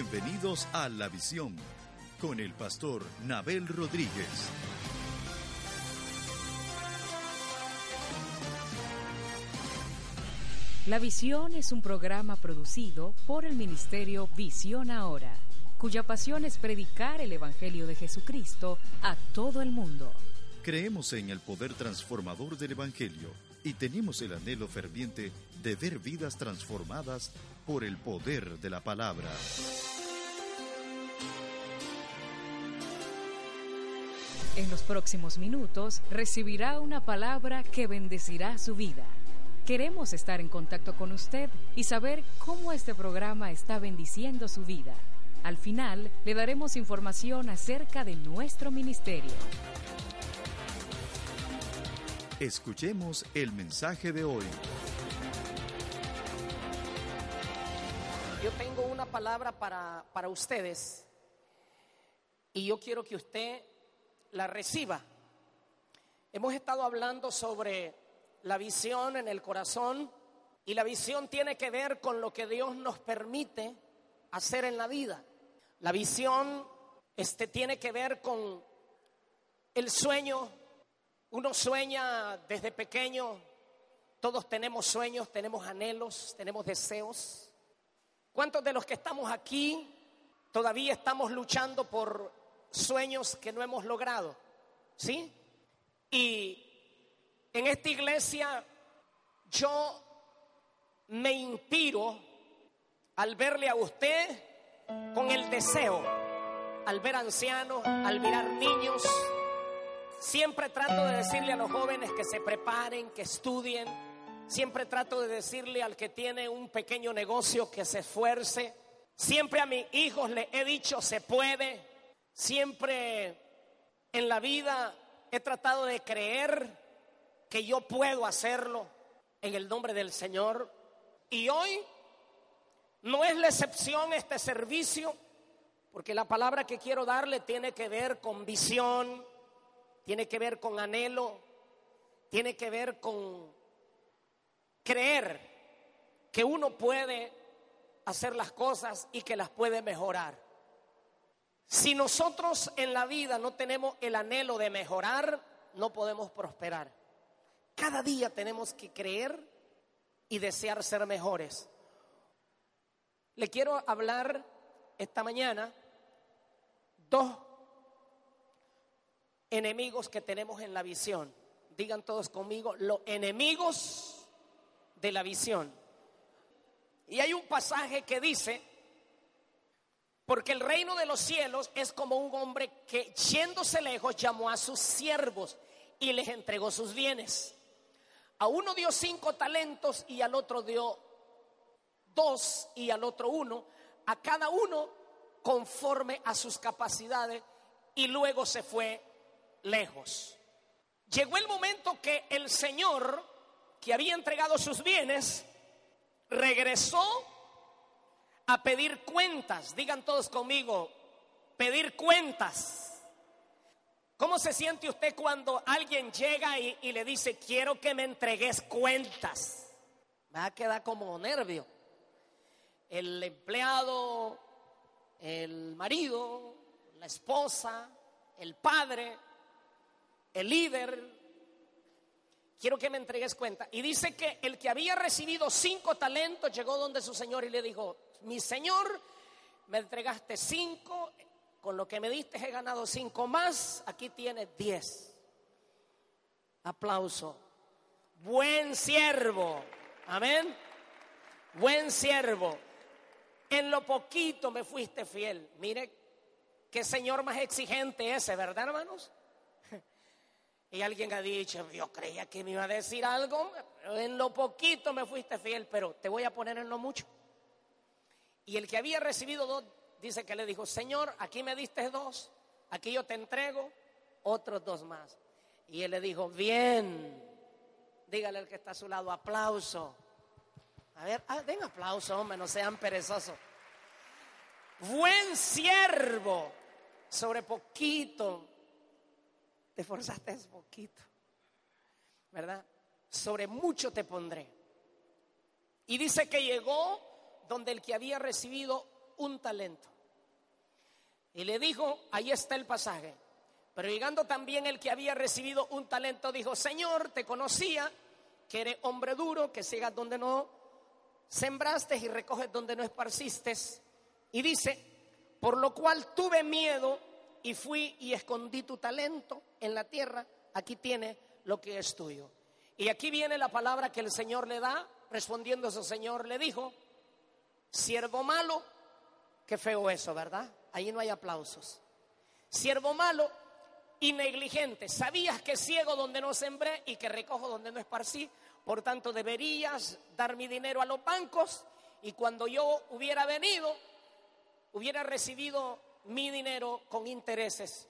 Bienvenidos a La Visión con el pastor Nabel Rodríguez. La Visión es un programa producido por el Ministerio Visión Ahora, cuya pasión es predicar el Evangelio de Jesucristo a todo el mundo. Creemos en el poder transformador del Evangelio y tenemos el anhelo ferviente de ver vidas transformadas por el poder de la palabra. En los próximos minutos recibirá una palabra que bendecirá su vida. Queremos estar en contacto con usted y saber cómo este programa está bendiciendo su vida. Al final le daremos información acerca de nuestro ministerio. Escuchemos el mensaje de hoy. Yo tengo una palabra para, para ustedes y yo quiero que usted la reciba. Hemos estado hablando sobre la visión en el corazón y la visión tiene que ver con lo que Dios nos permite hacer en la vida. La visión este tiene que ver con el sueño. Uno sueña desde pequeño, todos tenemos sueños, tenemos anhelos, tenemos deseos. ¿Cuántos de los que estamos aquí todavía estamos luchando por sueños que no hemos logrado? ¿Sí? Y en esta iglesia yo me inspiro al verle a usted con el deseo, al ver ancianos, al mirar niños. Siempre trato de decirle a los jóvenes que se preparen, que estudien, Siempre trato de decirle al que tiene un pequeño negocio que se esfuerce. Siempre a mis hijos le he dicho se puede. Siempre en la vida he tratado de creer que yo puedo hacerlo en el nombre del Señor. Y hoy no es la excepción este servicio, porque la palabra que quiero darle tiene que ver con visión, tiene que ver con anhelo, tiene que ver con creer que uno puede hacer las cosas y que las puede mejorar. Si nosotros en la vida no tenemos el anhelo de mejorar, no podemos prosperar. Cada día tenemos que creer y desear ser mejores. Le quiero hablar esta mañana dos enemigos que tenemos en la visión. Digan todos conmigo, los enemigos de la visión. Y hay un pasaje que dice, porque el reino de los cielos es como un hombre que yéndose lejos llamó a sus siervos y les entregó sus bienes. A uno dio cinco talentos y al otro dio dos y al otro uno, a cada uno conforme a sus capacidades y luego se fue lejos. Llegó el momento que el Señor que había entregado sus bienes, regresó a pedir cuentas. Digan todos conmigo, pedir cuentas. ¿Cómo se siente usted cuando alguien llega y, le dice, quiero que me entregues cuentas? Va a quedar como nervio. El empleado, el marido, la esposa, el padre, el líder, quiero que me entregues cuenta. Y dice que el que había recibido cinco talentos llegó donde su señor y le dijo, mi señor, me entregaste cinco, con lo que me diste he ganado cinco más, aquí tienes diez. Aplauso. Buen siervo. Amén. Buen siervo. En lo poquito me fuiste fiel. Mire qué señor más exigente ese, ¿verdad, hermanos? Y alguien ha dicho, yo creía que me iba a decir algo, en lo poquito me fuiste fiel, pero te voy a poner en lo mucho. Y el que había recibido dos, dice que le dijo, Señor, aquí me diste dos, aquí yo te entrego otros dos más. Y él le dijo, bien, dígale al que está a su lado, aplauso. A ver, ah, den aplauso, hombre, no sean perezosos. Buen siervo, sobre poquito te esforzaste un poquito, ¿verdad? Sobre mucho te pondré. Y dice que llegó donde el que había recibido un talento. Y le dijo, ahí está el pasaje. Pero llegando también el que había recibido un talento, dijo, Señor, te conocía, que eres hombre duro, que sigas donde no sembraste y recoges donde no esparciste. Y dice, por lo cual tuve miedo y fui y escondí tu talento en la tierra, aquí tiene lo que es tuyo. Y aquí viene la palabra que el Señor le da, respondiendo su Señor le dijo, siervo malo, qué feo eso, ¿verdad? Ahí no hay aplausos. Siervo malo y negligente, sabías que ciego donde no sembré y que recojo donde no esparcí, por tanto deberías dar mi dinero a los bancos y cuando yo hubiera venido, hubiera recibido mi dinero con intereses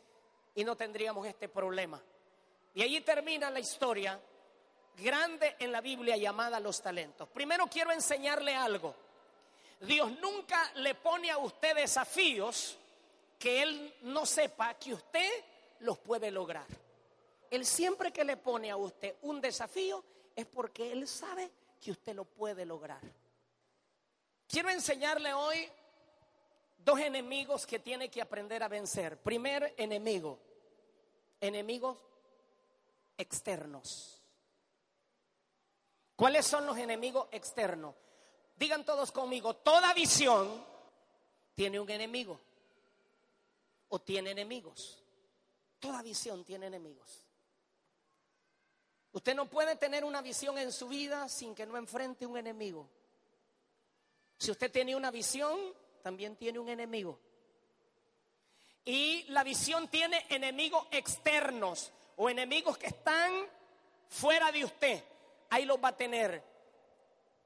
y no tendríamos este problema. Y allí termina la historia grande en la Biblia llamada los talentos. Primero quiero enseñarle algo. Dios nunca le pone a usted desafíos que Él no sepa que usted los puede lograr. Él siempre que le pone a usted un desafío es porque Él sabe que usted lo puede lograr. Quiero enseñarle hoy dos enemigos que tiene que aprender a vencer. Primer enemigo, enemigos externos. ¿Cuáles son los enemigos externos? Digan todos conmigo, toda visión tiene un enemigo o tiene enemigos. Toda visión tiene enemigos. Usted no puede tener una visión en su vida sin que no enfrente un enemigo. Si usted tiene una visión, también tiene un enemigo. Y la visión tiene enemigos externos o enemigos que están fuera de usted. Ahí los va a tener.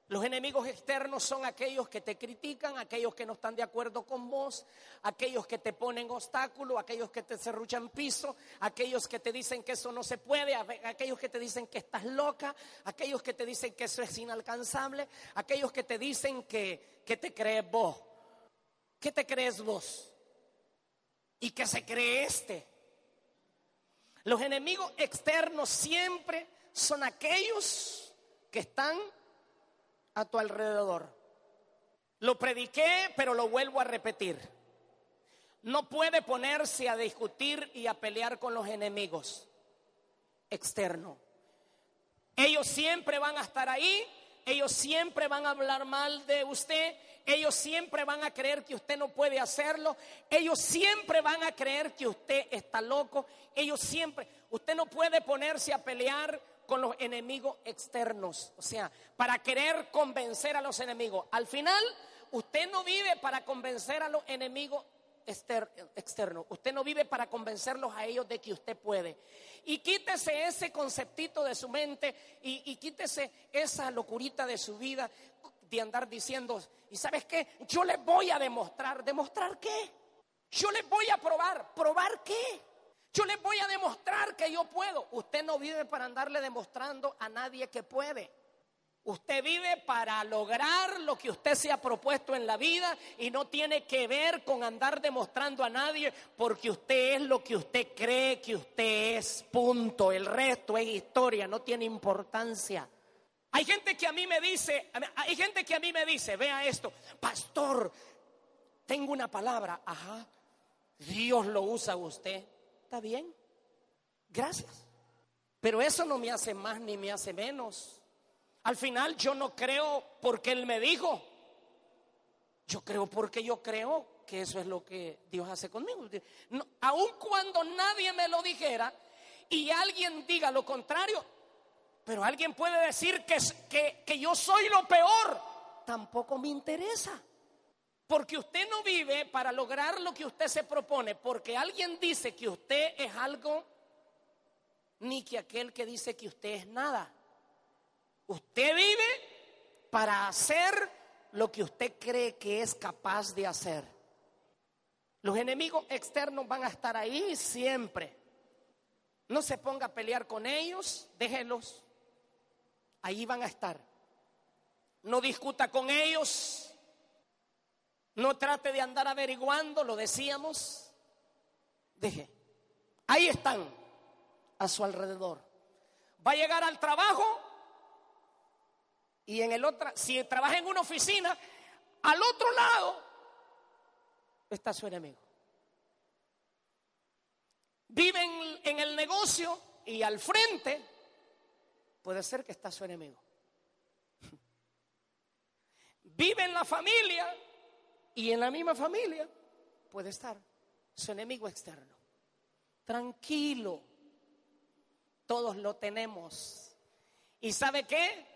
Los enemigos externos son aquellos que te critican, aquellos que no están de acuerdo con vos, aquellos que te ponen obstáculos, aquellos que te cerruchan piso, aquellos que te dicen que eso no se puede, aquellos que te dicen que estás loca, aquellos que te dicen que eso es inalcanzable, aquellos que te dicen que, que te crees vos. ¿Qué te crees vos? ¿Y qué se cree este? Los enemigos externos siempre son aquellos que están a tu alrededor. Lo prediqué, pero lo vuelvo a repetir. No puede ponerse a discutir y a pelear con los enemigos externos. Ellos siempre van a estar ahí, ellos siempre van a hablar mal de usted, ellos siempre van a creer que usted no puede hacerlo. Ellos siempre van a creer que usted está loco. Ellos siempre, usted no puede ponerse a pelear con los enemigos externos. O sea, para querer convencer a los enemigos. Al final, usted no vive para convencer a los enemigos externos. Usted no vive para convencerlos a ellos de que usted puede. Y quítese ese conceptito de su mente y, y quítese esa locurita de su vida de andar diciendo, ¿y sabes qué? Yo les voy a demostrar. ¿Demostrar qué? Yo les voy a probar. ¿Probar qué? Yo les voy a demostrar que yo puedo. Usted no vive para andarle demostrando a nadie que puede. Usted vive para lograr lo que usted se ha propuesto en la vida y no tiene que ver con andar demostrando a nadie porque usted es lo que usted cree que usted es. Punto. El resto es historia, no tiene importancia. Hay gente que a mí me dice, hay gente que a mí me dice, vea esto, pastor, tengo una palabra, ajá, Dios lo usa a usted, está bien, gracias. Pero eso no me hace más ni me hace menos. Al final yo no creo porque Él me dijo, yo creo porque yo creo que eso es lo que Dios hace conmigo. aun cuando nadie me lo dijera y alguien diga lo contrario, pero alguien puede decir que, que, que yo soy lo peor. Tampoco me interesa. Porque usted no vive para lograr lo que usted se propone, porque alguien dice que usted es algo, ni que aquel que dice que usted es nada. Usted vive para hacer lo que usted cree que es capaz de hacer. Los enemigos externos van a estar ahí siempre. No se ponga a pelear con ellos, déjelos ahí van a estar. No discuta con ellos, no trate de andar averiguando, lo decíamos. Deje, ahí están, a su alrededor. Va a llegar al trabajo y en el otro, si trabaja en una oficina, al otro lado está su enemigo. Vive en, el negocio y al frente puede ser que está su enemigo. Vive en la familia y en la misma familia puede estar su enemigo externo. Tranquilo, todos lo tenemos. ¿Y sabe qué?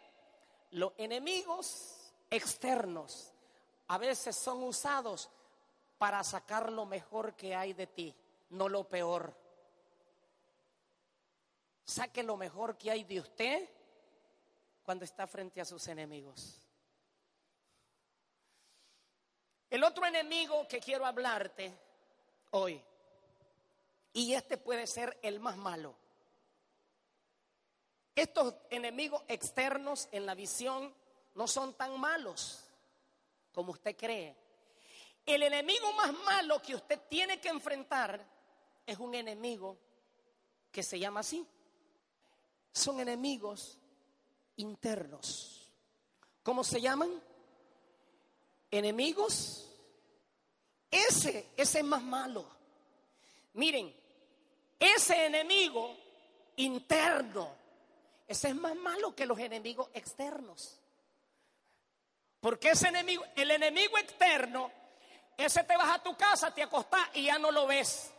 Los enemigos externos a veces son usados para sacar lo mejor que hay de ti, no lo peor. Saque lo mejor que hay de usted cuando está frente a sus enemigos. El otro enemigo que quiero hablarte hoy, y este puede ser el más malo. Estos enemigos externos en la visión no son tan malos como usted cree. El enemigo más malo que usted tiene que enfrentar es un enemigo que se llama así. Son enemigos internos. ¿Cómo se llaman? Enemigos. Ese, ese es más malo. Miren, ese enemigo interno, ese es más malo que los enemigos externos. Porque ese enemigo, el enemigo externo, ese te vas a tu casa, te acostás y ya no lo ves.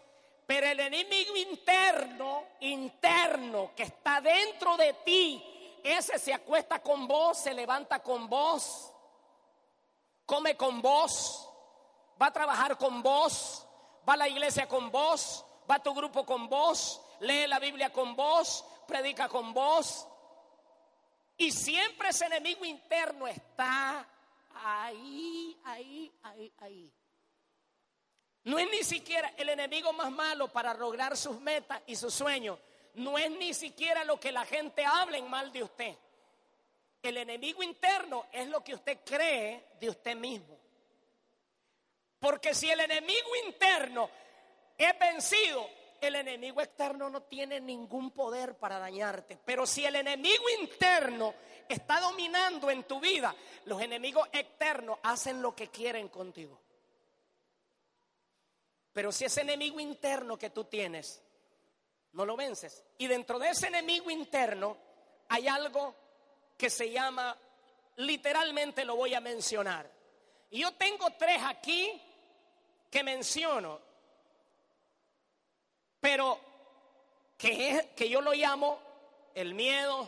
Pero el enemigo interno, interno, que está dentro de ti, ese se acuesta con vos, se levanta con vos, come con vos, va a trabajar con vos, va a la iglesia con vos, va a tu grupo con vos, lee la Biblia con vos, predica con vos. Y siempre ese enemigo interno está ahí, ahí, ahí, ahí. No es ni siquiera el enemigo más malo para lograr sus metas y sus sueños. No es ni siquiera lo que la gente habla en mal de usted. El enemigo interno es lo que usted cree de usted mismo. Porque si el enemigo interno es vencido, el enemigo externo no tiene ningún poder para dañarte. Pero si el enemigo interno está dominando en tu vida, los enemigos externos hacen lo que quieren contigo. Pero si ese enemigo interno que tú tienes, no lo vences. Y dentro de ese enemigo interno hay algo que se llama, literalmente lo voy a mencionar. Y yo tengo tres aquí que menciono, pero que, que yo lo llamo el miedo,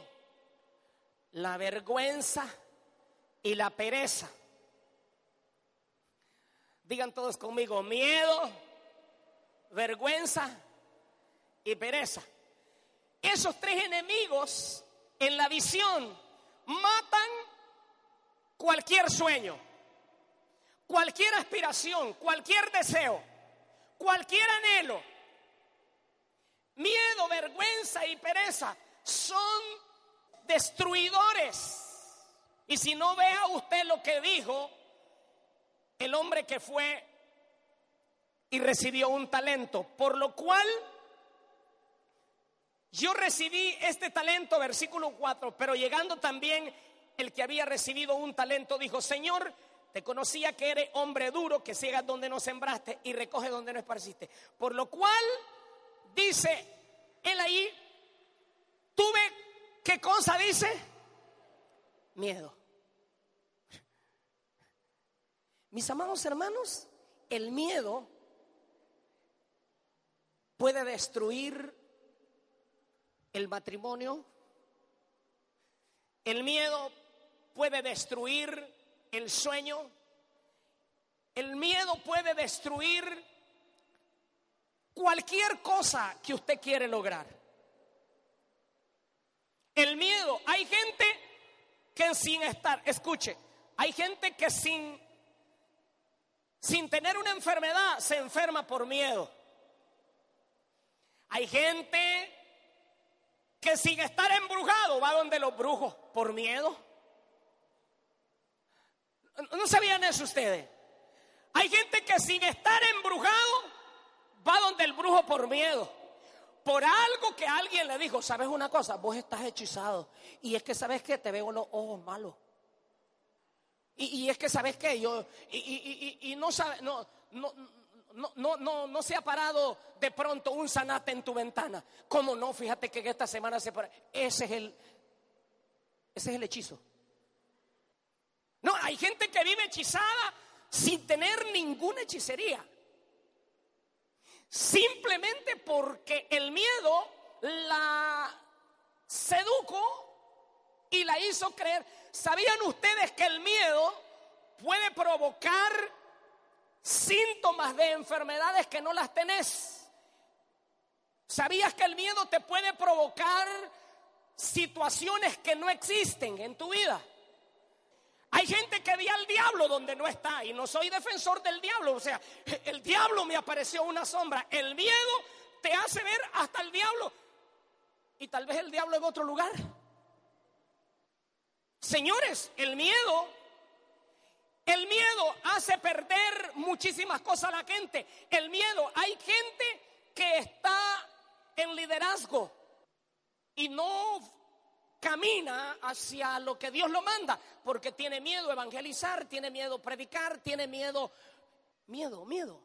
la vergüenza y la pereza. Digan todos conmigo, miedo, vergüenza y pereza. Esos tres enemigos en la visión matan cualquier sueño, cualquier aspiración, cualquier deseo, cualquier anhelo. Miedo, vergüenza y pereza son destruidores. Y si no vea usted lo que dijo el hombre que fue y recibió un talento, por lo cual yo recibí este talento, versículo 4, pero llegando también el que había recibido un talento dijo, Señor, te conocía que eres hombre duro, que ciegas donde no sembraste y recoge donde no esparciste. Por lo cual, dice él ahí, tuve ¿Qué cosa dice? Miedo. Mis amados hermanos, el miedo puede destruir el matrimonio. El miedo puede destruir el sueño. El miedo puede destruir cualquier cosa que usted quiere lograr. El miedo. Hay gente que sin estar, escuche, hay gente que sin, sin tener una enfermedad se enferma por miedo. Hay gente que sin estar embrujado va donde los brujos por miedo. ¿No sabían eso ustedes? Hay gente que sin estar embrujado va donde el brujo por miedo por algo que alguien le dijo, ¿sabes una cosa? Vos estás hechizado. Y es que, ¿sabes que Te veo los ojos malos. Y, es que, ¿sabes qué? Yo, y, no sabes, no, no, no, no, no, no se ha parado de pronto un sanate en tu ventana. ¿Cómo no? Fíjate que esta semana se para. Ese es el, ese es el hechizo. No, hay gente que vive hechizada sin tener ninguna hechicería. Simplemente porque el miedo la sedujo y la hizo creer. ¿Sabían ustedes que el miedo puede provocar síntomas de enfermedades que no las tenés? ¿Sabías que el miedo te puede provocar situaciones que no existen en tu vida? Hay gente que ve al diablo donde no está y no soy defensor del diablo, o sea, el diablo me apareció una sombra, el miedo te hace ver hasta el diablo y tal vez el diablo en otro lugar. Señores, el miedo, el miedo hace perder muchísimas cosas a la gente. El miedo, hay gente que está en liderazgo y no camina hacia lo que Dios lo manda, porque tiene miedo evangelizar, tiene miedo predicar, tiene miedo, miedo, miedo.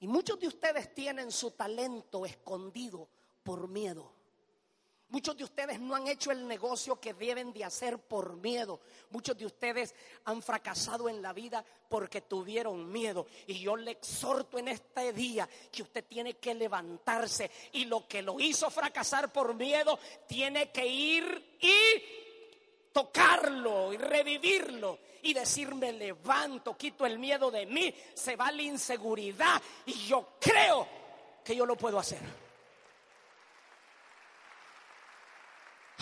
Y muchos de ustedes tienen su talento escondido por miedo. Muchos de ustedes no han hecho el negocio que deben de hacer por miedo. Muchos de ustedes han fracasado en la vida porque tuvieron miedo. Y yo le exhorto en este día que usted tiene que levantarse y lo que lo hizo fracasar por miedo tiene que ir y tocarlo y revivirlo y decirme levanto, quito el miedo de mí, se va la inseguridad y yo creo que yo lo puedo hacer.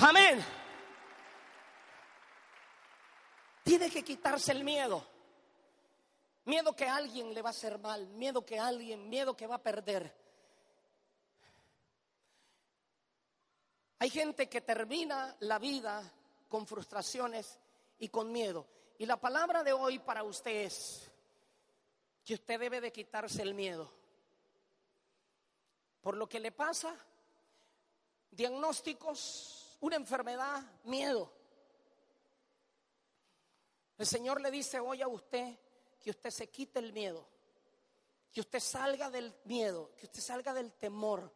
Amén. Tiene que quitarse el miedo. Miedo que alguien le va a hacer mal, miedo que alguien, miedo que va a perder. Hay gente que termina la vida con frustraciones y con miedo. Y la palabra de hoy para usted es que usted debe de quitarse el miedo. Por lo que le pasa, diagnósticos una enfermedad, miedo. El Señor le dice hoy a usted que usted se quite el miedo, que usted salga del miedo, que usted salga del temor,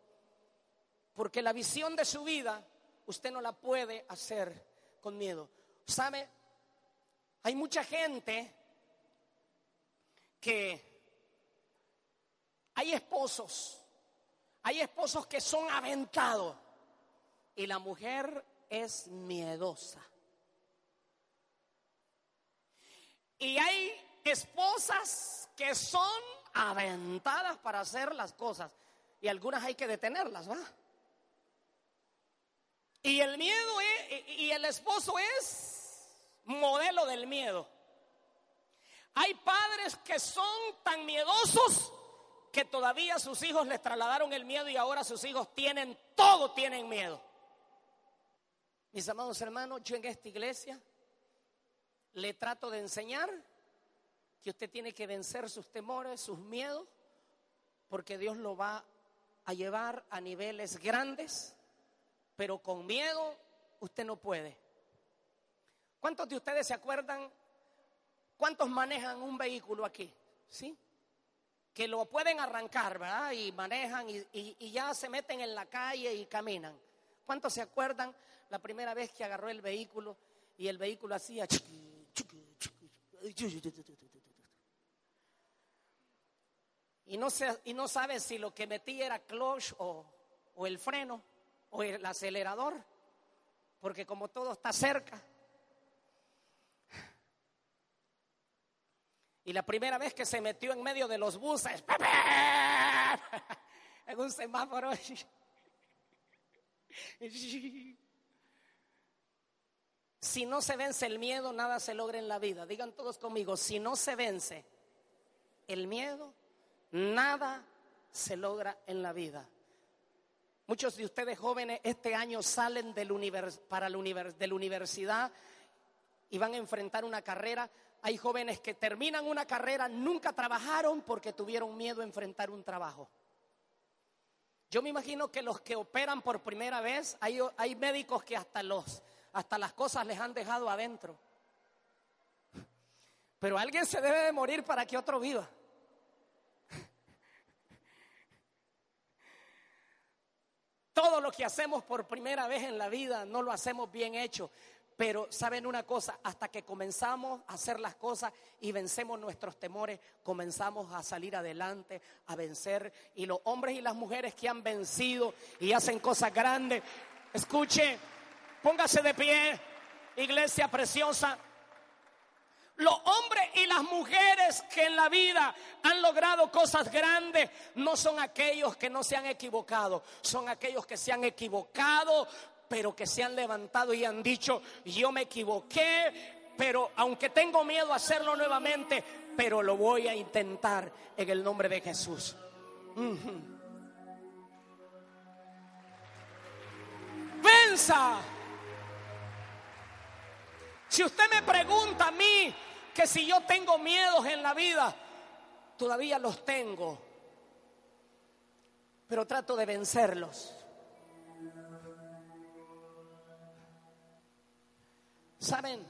porque la visión de su vida usted no la puede hacer con miedo. ¿Sabe? Hay mucha gente que hay esposos, hay esposos que son aventados y la mujer es miedosa. Y hay esposas que son aventadas para hacer las cosas y algunas hay que detenerlas, ¿va? Y el miedo es, y el esposo es modelo del miedo. Hay padres que son tan miedosos que todavía sus hijos les trasladaron el miedo y ahora sus hijos tienen todo, tienen miedo. Mis amados hermanos, yo en esta iglesia le trato de enseñar que usted tiene que vencer sus temores, sus miedos, porque Dios lo va a llevar a niveles grandes, pero con miedo usted no puede. ¿Cuántos de ustedes se acuerdan? ¿Cuántos manejan un vehículo aquí? ¿Sí? Que lo pueden arrancar, ¿verdad? Y manejan y, y ya se meten en la calle y caminan. ¿Cuántos se acuerdan la primera vez que agarró el vehículo y el vehículo hacía... Y no, se, y no sabe si lo que metí era clutch o, o el freno o el acelerador, porque como todo está cerca. Y la primera vez que se metió en medio de los buses, en un semáforo, si no se vence el miedo, nada se logra en la vida. Digan todos conmigo, si no se vence el miedo, nada se logra en la vida. Muchos de ustedes jóvenes este año salen del para la de la universidad y van a enfrentar una carrera. Hay jóvenes que terminan una carrera, nunca trabajaron porque tuvieron miedo a enfrentar un trabajo. Yo me imagino que los que operan por primera vez, hay médicos que hasta los hasta las cosas les han dejado adentro. Pero alguien se debe de morir para que otro viva. Todo lo que hacemos por primera vez en la vida no lo hacemos bien hecho. Pero saben una cosa, hasta que comenzamos a hacer las cosas y vencemos nuestros temores, comenzamos a salir adelante, a vencer. Y los hombres y las mujeres que han vencido y hacen cosas grandes, escuche, póngase de pie, iglesia preciosa. Los hombres y las mujeres que en la vida han logrado cosas grandes no son aquellos que no se han equivocado, son aquellos que se han equivocado, pero que se han levantado y han dicho, yo me equivoqué, pero aunque tengo miedo a hacerlo nuevamente, pero lo voy a intentar en el nombre de Jesús. Venza. Si usted me pregunta a mí que si yo tengo miedos en la vida, todavía los tengo, pero trato de vencerlos. ¿Saben?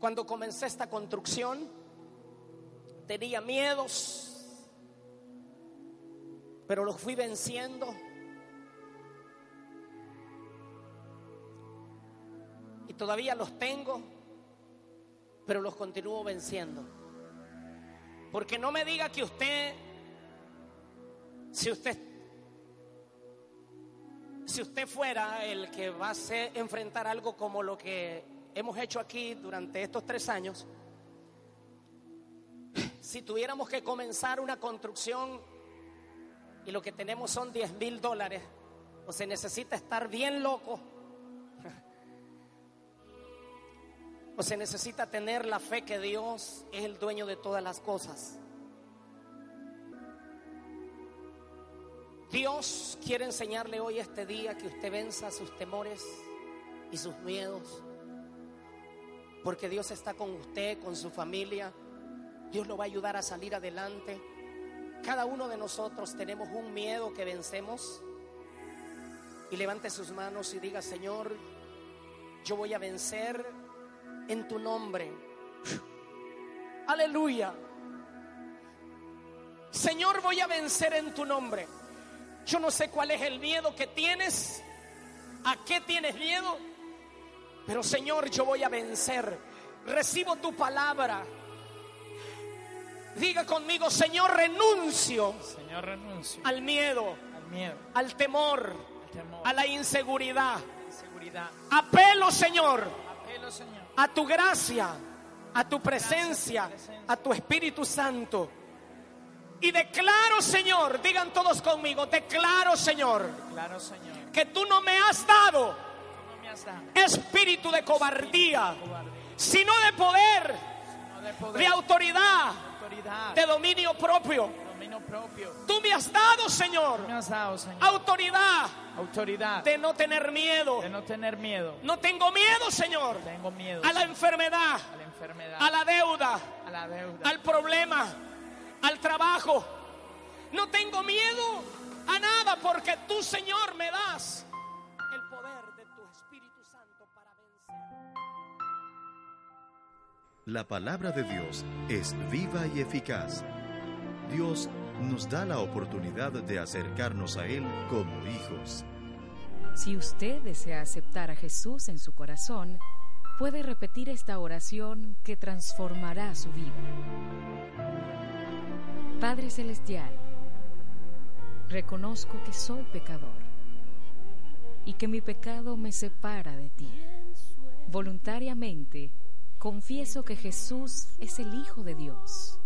Cuando comencé esta construcción, tenía miedos, pero los fui venciendo. Todavía los tengo, pero los continúo venciendo. Porque no me diga que usted, si usted si usted fuera el que va a enfrentar algo como lo que hemos hecho aquí durante estos tres años, si tuviéramos que comenzar una construcción y lo que tenemos son 10 mil dólares, o se necesita estar bien loco, o se necesita tener la fe que Dios es el dueño de todas las cosas. Dios quiere enseñarle hoy este día que usted venza sus temores y sus miedos. Porque Dios está con usted, con su familia. Dios lo va a ayudar a salir adelante. Cada uno de nosotros tenemos un miedo que vencemos. Y levante sus manos y diga, Señor, yo voy a vencer en tu nombre. Aleluya. Señor, voy a vencer en tu nombre. Yo no sé cuál es el miedo que tienes, a qué tienes miedo, pero Señor, yo voy a vencer. Recibo tu palabra. Diga conmigo, Señor, renuncio, Señor, renuncio al miedo, al, miedo, al temor, a la inseguridad. inseguridad. Apelo, Señor, Apelo, Señor, a tu gracia, a tu presencia, a tu Espíritu Santo. Y declaro, Señor, digan todos conmigo, declaro, Señor, que tú no me has dado espíritu de cobardía, sino de poder, de autoridad, de dominio propio. Propio. Tú me has dado, Señor, me has dado, Señor, autoridad autoridad de no tener miedo. de no tener miedo. No tengo miedo, Señor, Tengo miedo a la enfermedad, a la enfermedad, a la deuda, a la deuda, al problema, al trabajo. No tengo miedo a nada porque tú, Señor, me das el poder de tu Espíritu Santo para vencer. La palabra de Dios es viva y eficaz. Dios nos da la oportunidad de acercarnos a Él como hijos. Si usted desea aceptar a Jesús en su corazón, puede repetir esta oración que transformará su vida. Padre Celestial, reconozco que soy pecador y que mi pecado me separa de ti. Voluntariamente confieso que Jesús es el Hijo de Dios.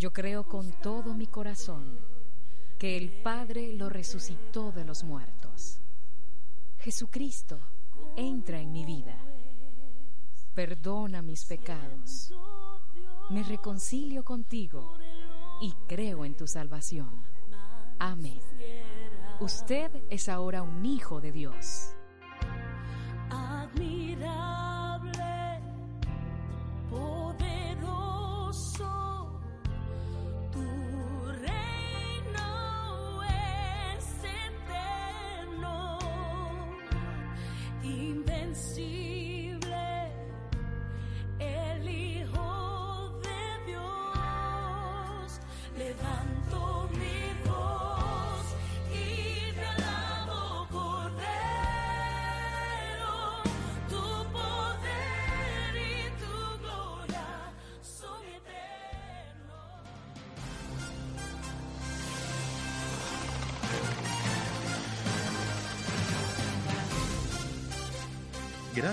Yo creo con todo mi corazón que el Padre lo resucitó de los muertos. Jesucristo, entra en mi vida. Perdona mis pecados. Me reconcilio contigo y creo en tu salvación. Amén. Usted es ahora un hijo de Dios.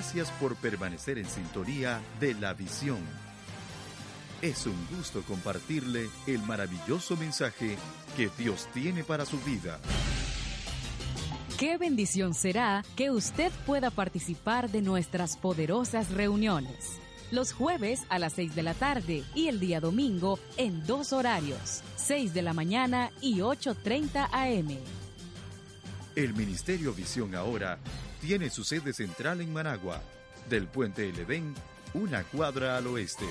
Gracias por permanecer en sintonía de la visión. Es un gusto compartirle el maravilloso mensaje que Dios tiene para su vida. Qué bendición será que usted pueda participar de nuestras poderosas reuniones. Los jueves a las 6 de la tarde y el día domingo en dos horarios, 6 de la mañana y 8.30 am. El Ministerio Visión Ahora tiene su sede central en Managua, del puente El Edén, una cuadra al oeste.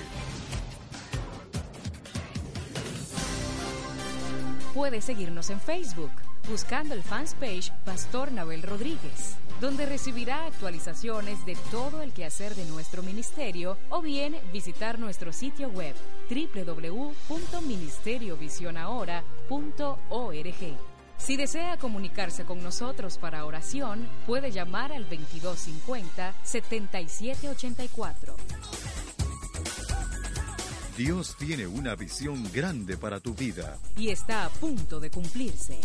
Puede seguirnos en Facebook buscando el fans page Pastor Nabel Rodríguez, donde recibirá actualizaciones de todo el quehacer de nuestro ministerio o bien visitar nuestro sitio web www.ministeriovisionahora.org. Si desea comunicarse con nosotros para oración, puede llamar al 2250-7784. Dios tiene una visión grande para tu vida. Y está a punto de cumplirse.